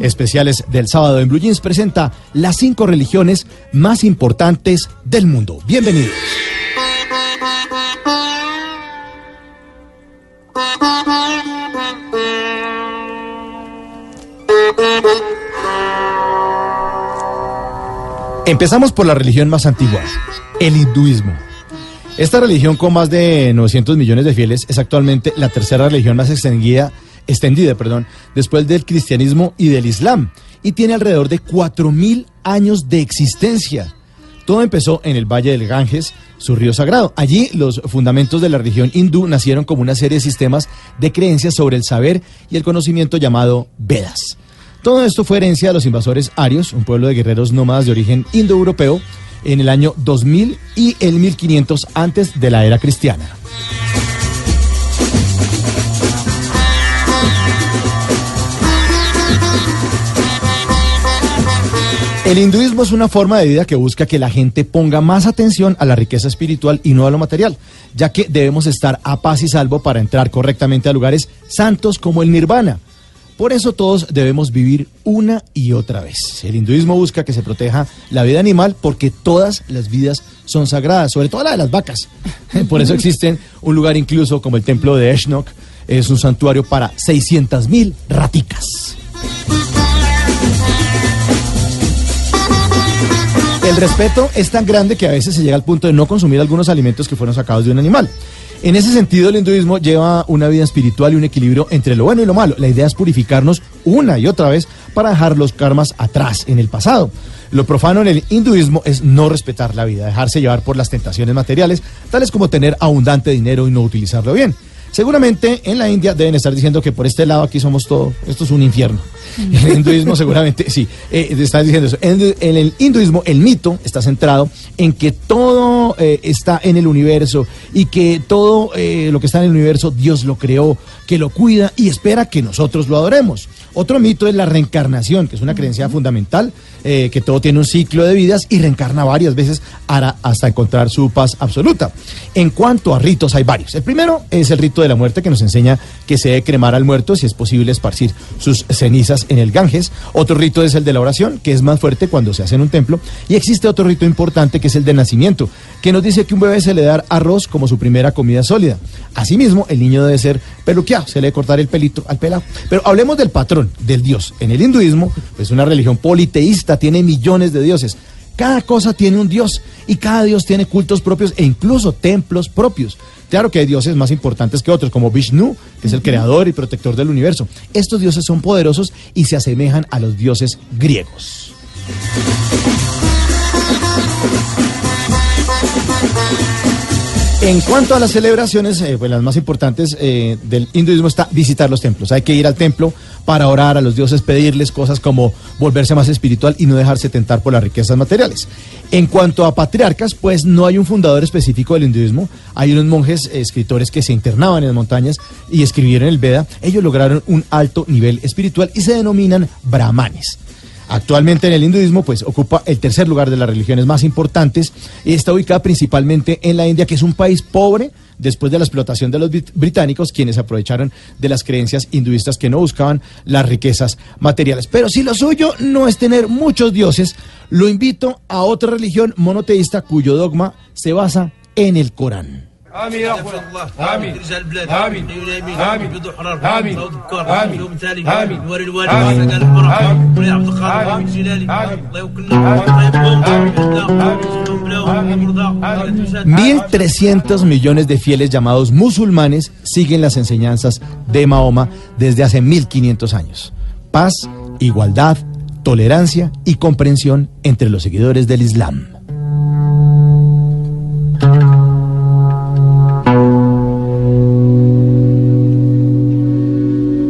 Especiales del sábado en Blue Jeans presenta las cinco religiones más importantes del mundo. Bienvenidos. Empezamos por la religión más antigua, el hinduismo. Esta religión con más de 900 millones de fieles es actualmente la tercera religión más extendida, extendida perdón, después del cristianismo y del islam y tiene alrededor de 4.000 años de existencia. Todo empezó en el Valle del Ganges, su río sagrado. Allí los fundamentos de la religión hindú nacieron como una serie de sistemas de creencias sobre el saber y el conocimiento llamado Vedas. Todo esto fue herencia de los invasores arios, un pueblo de guerreros nómadas de origen indoeuropeo, en el año 2000 y el 1500 antes de la era cristiana. El hinduismo es una forma de vida que busca que la gente ponga más atención a la riqueza espiritual y no a lo material, ya que debemos estar a paz y salvo para entrar correctamente a lugares santos como el nirvana. Por eso todos debemos vivir una y otra vez. El hinduismo busca que se proteja la vida animal porque todas las vidas son sagradas, sobre todo la de las vacas. Por eso existen un lugar incluso como el templo de Eshnok, es un santuario para 600.000 raticas. El respeto es tan grande que a veces se llega al punto de no consumir algunos alimentos que fueron sacados de un animal. En ese sentido, el hinduismo lleva una vida espiritual y un equilibrio entre lo bueno y lo malo. La idea es purificarnos una y otra vez para dejar los karmas atrás, en el pasado. Lo profano en el hinduismo es no respetar la vida, dejarse llevar por las tentaciones materiales, tales como tener abundante dinero y no utilizarlo bien. Seguramente en la India deben estar diciendo que por este lado aquí somos todo, esto es un infierno. En el hinduismo seguramente, sí, eh, están diciendo eso. En, el hinduismo el mito está centrado en que todo eh, está en el universo y que todo eh, lo que está en el universo Dios lo creó, que lo cuida y espera que nosotros lo adoremos. Otro mito es la reencarnación, que es una creencia fundamental, eh, que todo tiene un ciclo de vidas y reencarna varias veces hasta encontrar su paz absoluta. En cuanto a ritos, hay varios. El primero es el rito de la muerte, que nos enseña que se debe cremar al muerto, si es posible esparcir sus cenizas en el Ganges. Otro rito es el de la oración, que es más fuerte cuando se hace en un templo. Y existe otro rito importante, que es el de nacimiento, que nos dice que un bebé se le da arroz como su primera comida sólida. Asimismo, el niño debe ser peluqueado, se le debe cortar el pelito al pelado. Pero hablemos del patrón, del dios. En el hinduismo, es una religión politeísta, tiene millones de dioses. Cada cosa tiene un dios y cada dios tiene cultos propios e incluso templos propios. Claro que hay dioses más importantes que otros, como Vishnu, que es el creador y protector del universo. Estos dioses son poderosos y se asemejan a los dioses griegos. En cuanto a las celebraciones, eh, pues las más importantes eh, del hinduismo está visitar los templos. Hay que ir al templo para orar a los dioses, pedirles cosas como volverse más espiritual y no dejarse tentar por las riquezas materiales. En cuanto a patriarcas, pues no hay un fundador específico del hinduismo. Hay unos monjes eh, escritores que se internaban en las montañas y escribieron el Veda. Ellos lograron un alto nivel espiritual y se denominan brahmanes. Actualmente en el hinduismo, pues ocupa el tercer lugar de las religiones más importantes y está ubicada principalmente en la India, que es un país pobre después de la explotación de los británicos, quienes aprovecharon de las creencias hinduistas que no buscaban las riquezas materiales. Pero si lo suyo no es tener muchos dioses, lo invito a otra religión monoteísta cuyo dogma se basa en el Corán. آمين يا أخوان آمين رجال البلاد آمين آمين بيضوا حرار آمين بكار آمين يوم تالي آمين نوري الوالد آمين قال الحرام ولي عبد القادر آمين جلالي الله يوكلنا Mil trescientos millones de fieles llamados musulmanes siguen las enseñanzas de Mahoma desde hace 1500 años. Paz, igualdad, tolerancia y comprensión entre los seguidores del Islam.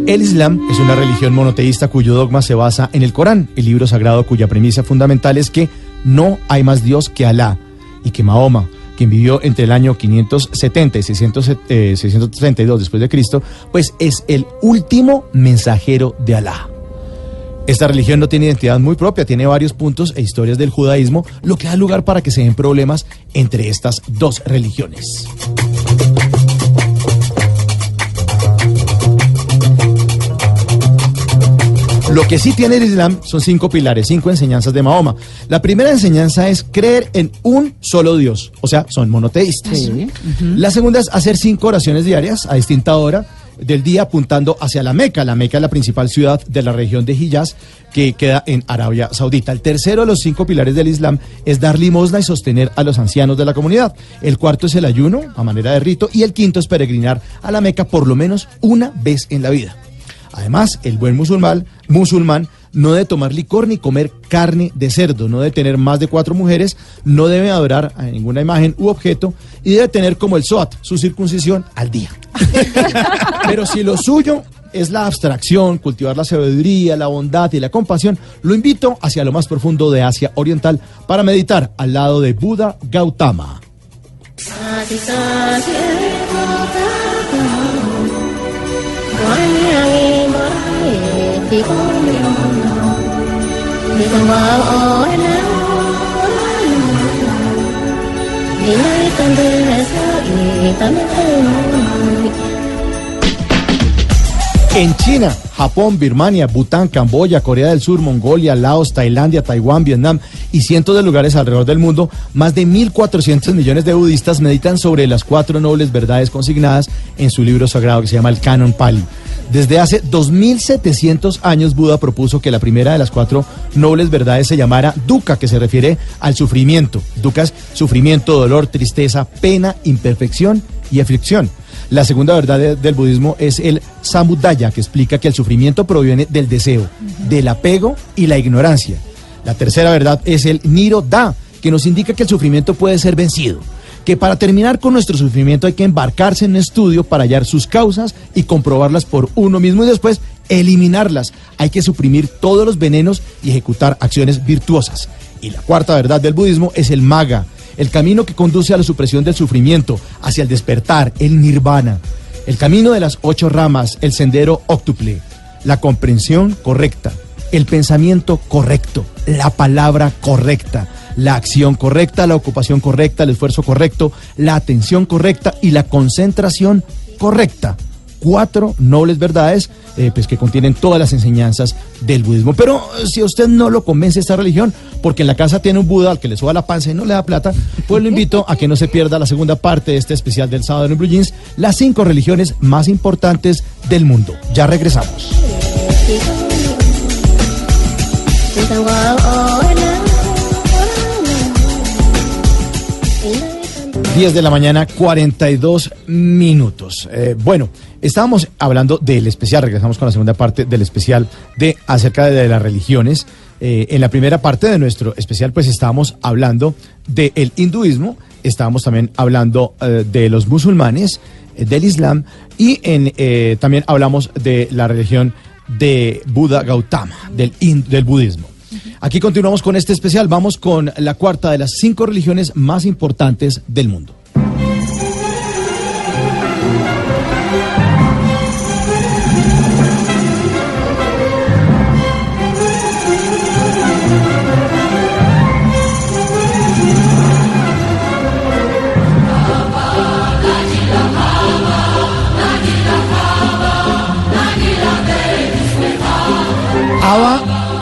El Islam es una religión monoteísta cuyo dogma se basa en el Corán, el libro sagrado cuya premisa fundamental es que no hay más Dios que Alá y que Mahoma, quien vivió entre el año 570 y 600, eh, 632 después de Cristo, pues es el último mensajero de Alá. Esta religión no tiene identidad muy propia, tiene varios puntos e historias del judaísmo, lo que da lugar para que se den problemas entre estas dos religiones. Lo que sí tiene el Islam son cinco pilares, cinco enseñanzas de Mahoma. La primera enseñanza es creer en un solo Dios, o sea, son monoteístas. La segunda es hacer cinco oraciones diarias a distinta hora del día apuntando hacia la Meca. La Meca es la principal ciudad de la región de Hijaz que queda en Arabia Saudita. El tercero de los cinco pilares del Islam es dar limosna y sostener a los ancianos de la comunidad. El cuarto es el ayuno a manera de rito y el quinto es peregrinar a la Meca por lo menos una vez en la vida. Además, el buen musulmán, no debe tomar licor ni comer carne de cerdo, no debe tener más de cuatro mujeres, no debe adorar a ninguna imagen u objeto y debe tener como el SOAT, su circuncisión al día. Pero si lo suyo es la abstracción, cultivar la sabiduría, la bondad y la compasión, lo invito hacia lo más profundo de Asia Oriental para meditar al lado de Buda Gautama. En China, Japón, Birmania, Bután, Camboya, Corea del Sur, Mongolia, Laos, Tailandia, Taiwán, Vietnam y cientos de lugares alrededor del mundo, más de 1.400 millones de budistas meditan sobre las cuatro nobles verdades consignadas en su libro sagrado que se llama el Canon Pali. Desde hace 2.700 años Buda propuso que la primera de las cuatro nobles verdades se llamara dukkha, que se refiere al sufrimiento. Dukkha es sufrimiento, dolor, tristeza, pena, imperfección y aflicción. La segunda verdad de- del budismo es el samudaya, que explica que el sufrimiento proviene del deseo, del apego y la ignorancia. La tercera verdad es el nirodha, que nos indica que el sufrimiento puede ser vencido. Que para terminar con nuestro sufrimiento hay que embarcarse en un estudio para hallar sus causas y comprobarlas por uno mismo y después eliminarlas. Hay que suprimir todos los venenos y ejecutar acciones virtuosas. Y la cuarta verdad del budismo es el maga, el camino que conduce a la supresión del sufrimiento, hacia el despertar, el nirvana. El camino de las ocho ramas, el sendero óctuple, la comprensión correcta, el pensamiento correcto, la palabra correcta, la acción correcta, la ocupación correcta, el esfuerzo correcto, la atención correcta y la concentración correcta. Cuatro nobles verdades eh, pues que contienen todas las enseñanzas del budismo. Pero eh, si a usted no lo convence esta religión, porque en la casa tiene un Buda al que le suba la panza y no le da plata, pues lo invito a que no se pierda la segunda parte de este especial del sábado en Blue Jeans, las cinco religiones más importantes del mundo. Ya regresamos. 10 de la mañana, 42 minutos. Eh, bueno, estábamos hablando del especial, regresamos con la segunda parte del especial de acerca de, las religiones. Eh, en la primera parte de nuestro especial, pues estábamos hablando del hinduismo, estábamos también hablando eh, de los musulmanes, del islam y en, también hablamos de la religión de Buda Gautama, del, del budismo. Aquí continuamos con este especial. Vamos con la cuarta de las cinco religiones más importantes del mundo.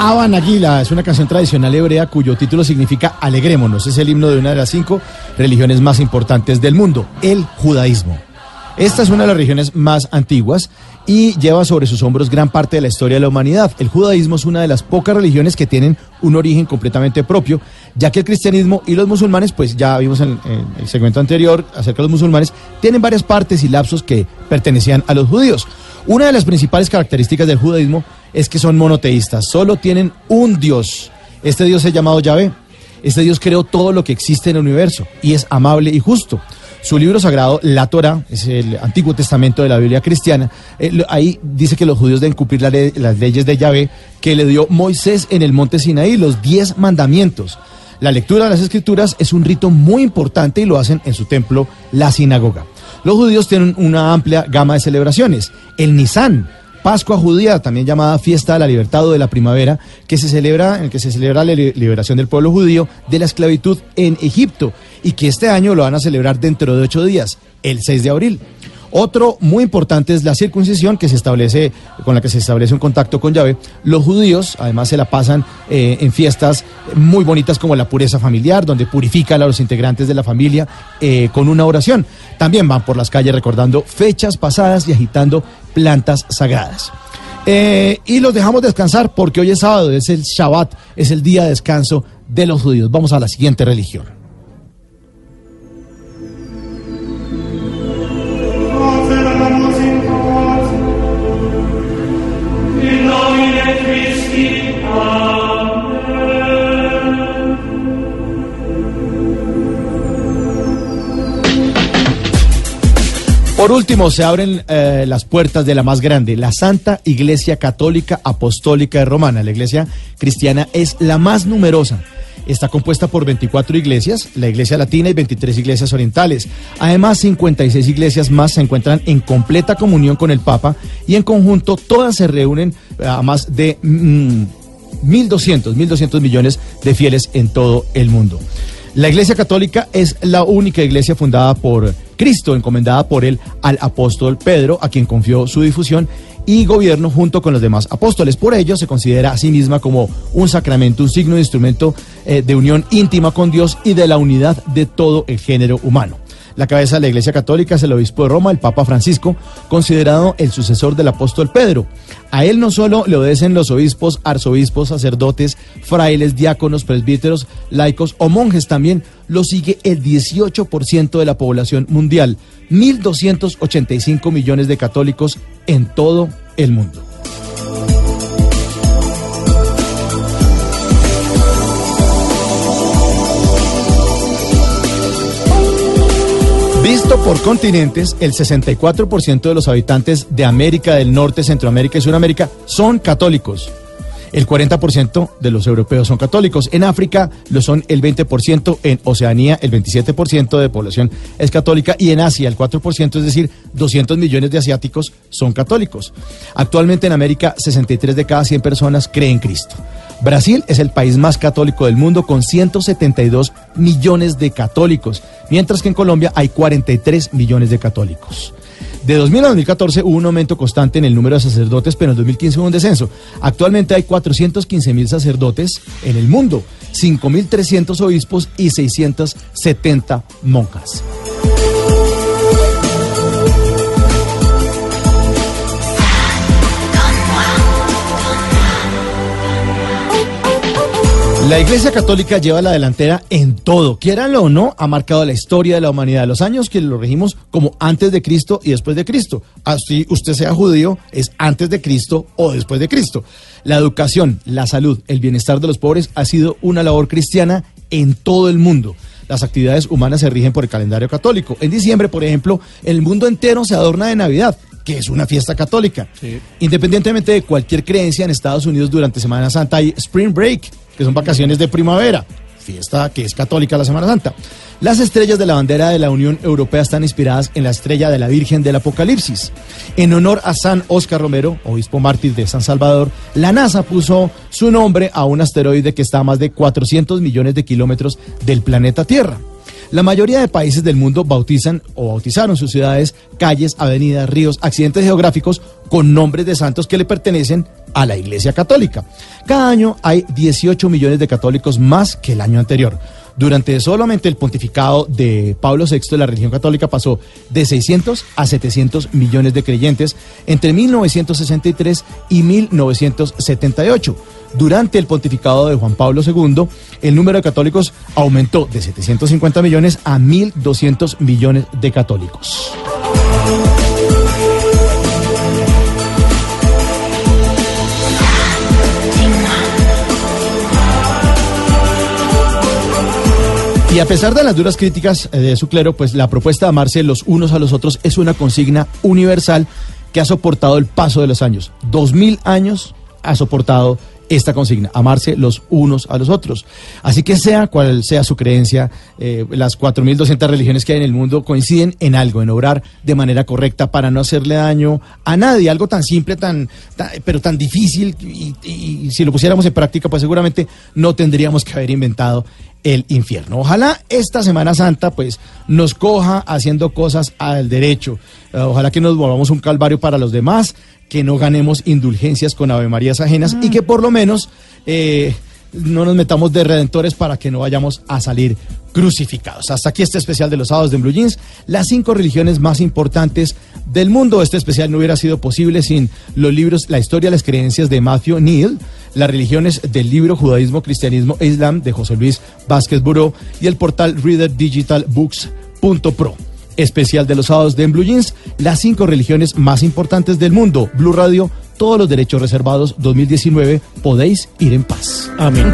Aba, Aba Nagila es una canción tradicional hebrea cuyo título significa Alegrémonos. Es el himno de una de las cinco religiones más importantes del mundo, el judaísmo. Esta es una de las religiones más antiguas y lleva sobre sus hombros gran parte de la historia de la humanidad. El judaísmo es una de las pocas religiones que tienen un origen completamente propio, ya que el cristianismo y los musulmanes, pues ya vimos en, en el segmento anterior acerca de los musulmanes, tienen varias partes y lapsos que pertenecían a los judíos. Una de las principales características del judaísmo es que son monoteístas, solo tienen un Dios. Este Dios es llamado Yahvé. Este Dios creó todo lo que existe en el universo y es amable y justo. su libro sagrado, la Torah, es el Antiguo Testamento de la Biblia cristiana. eh, ahí dice que los judíos deben cumplir las leyes de Yahvé que le dio Moisés en el monte Sinaí, los diez mandamientos. La lectura de las escrituras es un rito muy importante y lo hacen en su templo, la sinagoga. Los judíos tienen una amplia gama de celebraciones. El Nisan, Pascua judía, también llamada Fiesta de la Libertad o de la Primavera, que se celebra, en el que se celebra la li- liberación del pueblo judío de la esclavitud en Egipto y que este año lo van a celebrar dentro de ocho días, el 6 de abril. Otro muy importante es la circuncisión que se establece, con la que se establece un contacto con Yahvé. Los judíos además se la pasan eh, en fiestas muy bonitas como la pureza familiar, donde purifican a los integrantes de la familia eh, con una oración. También van por las calles recordando fechas pasadas y agitando plantas sagradas. Eh, y los dejamos descansar porque hoy es sábado, es el Shabbat, es el día de descanso de los judíos. Vamos a la siguiente religión. Por último, se abren eh, las puertas de la más grande, la Santa Iglesia Católica Apostólica Romana. La iglesia cristiana es la más numerosa. Está compuesta por 24 iglesias, la iglesia latina y 23 iglesias orientales. Además, 56 iglesias más se encuentran en completa comunión con el Papa y en conjunto todas se reúnen a más de mm, 1.200, 1.200 millones de fieles en todo el mundo. La Iglesia Católica es la única iglesia fundada por Cristo, encomendada por él al apóstol Pedro, a quien confió su difusión y gobierno junto con los demás apóstoles. Por ello se considera a sí misma como un sacramento, un signo de instrumento eh, de unión íntima con Dios y de la unidad de todo el género humano. La cabeza de la Iglesia Católica es el obispo de Roma, el Papa Francisco, considerado el sucesor del apóstol Pedro. A él no solo le obedecen los obispos, arzobispos, sacerdotes, frailes, diáconos, presbíteros, laicos o monjes, también lo sigue el 18% de la población mundial, 1.285 millones de católicos en todo el mundo. Por continentes, el 64% de los habitantes de América del Norte, Centroamérica y Sudamérica son católicos. El 40% de los europeos son católicos. En África lo son el 20%, en Oceanía el 27% de población es católica y en Asia el 4%, es decir, 200 millones de asiáticos son católicos. Actualmente en América 63 de cada 100 personas creen en Cristo. Brasil es el país más católico del mundo con 172 millones de católicos, mientras que en Colombia hay 43 millones de católicos. De 2000 a 2014 hubo un aumento constante en el número de sacerdotes, pero en 2015 hubo un descenso. Actualmente hay 415 mil sacerdotes en el mundo, 5.300 obispos y 670 monjas. La Iglesia Católica lleva la delantera en todo, quieranlo o no, ha marcado la historia de la humanidad. Los años que lo regimos como antes de Cristo y después de Cristo. Así usted sea judío, es antes de Cristo o después de Cristo. La educación, la salud, el bienestar de los pobres ha sido una labor cristiana en todo el mundo. Las actividades humanas se rigen por el calendario católico. En diciembre, por ejemplo, el mundo entero se adorna de Navidad que es una fiesta católica. Independientemente de cualquier creencia en Estados Unidos durante Semana Santa hay Spring Break, que son vacaciones de primavera, fiesta que es católica la Semana Santa. Las estrellas de la bandera de la Unión Europea están inspiradas en la estrella de la Virgen del Apocalipsis. En honor a San Oscar Romero, obispo mártir de San Salvador, la NASA puso su nombre a un asteroide que está a más de 400 millones de kilómetros del planeta Tierra. La mayoría de países del mundo bautizan o bautizaron sus ciudades, calles, avenidas, ríos, accidentes geográficos con nombres de santos que le pertenecen a la Iglesia Católica. Cada año hay 18 millones de católicos más que el año anterior. Durante solamente el pontificado de Pablo VI, la religión católica pasó de 600 a 700 millones de creyentes entre 1963 y 1978. Durante el pontificado de Juan Pablo II, el número de católicos aumentó de 750 millones a 1.200 millones de católicos. Y a pesar de las duras críticas eh, de su clero, pues la propuesta de amarse los unos a los otros es una consigna universal que ha soportado el paso de los años. Dos mil años ha soportado esta consigna, amarse los unos a los otros. Así que sea cual sea su creencia, eh, las 4.200 religiones que hay en el mundo coinciden en algo, en obrar de manera correcta para no hacerle daño a nadie, algo tan simple, tan, pero tan difícil, y si lo pusiéramos en práctica, pues seguramente no tendríamos que haber inventado el infierno. Ojalá esta Semana Santa pues nos coja haciendo cosas al derecho. Eh, ojalá que nos volvamos un calvario para los demás, que no ganemos indulgencias con Ave Marías ajenas y que por lo menos eh, no nos metamos de redentores para que no vayamos a salir crucificados. Hasta aquí este especial de los sábados de Blue Jeans, las cinco religiones más importantes del mundo. Este especial no hubiera sido posible sin los libros La historia, las creencias de Matthew Neal, las religiones del libro Judaísmo, Cristianismo e Islam de José Luis Vázquez Buró y el portal readerdigitalbooks.pro. Especial de los sábados de En Blue Jeans, las cinco religiones más importantes del mundo. Blue Radio, todos los derechos reservados 2019, podéis ir en paz. Amén.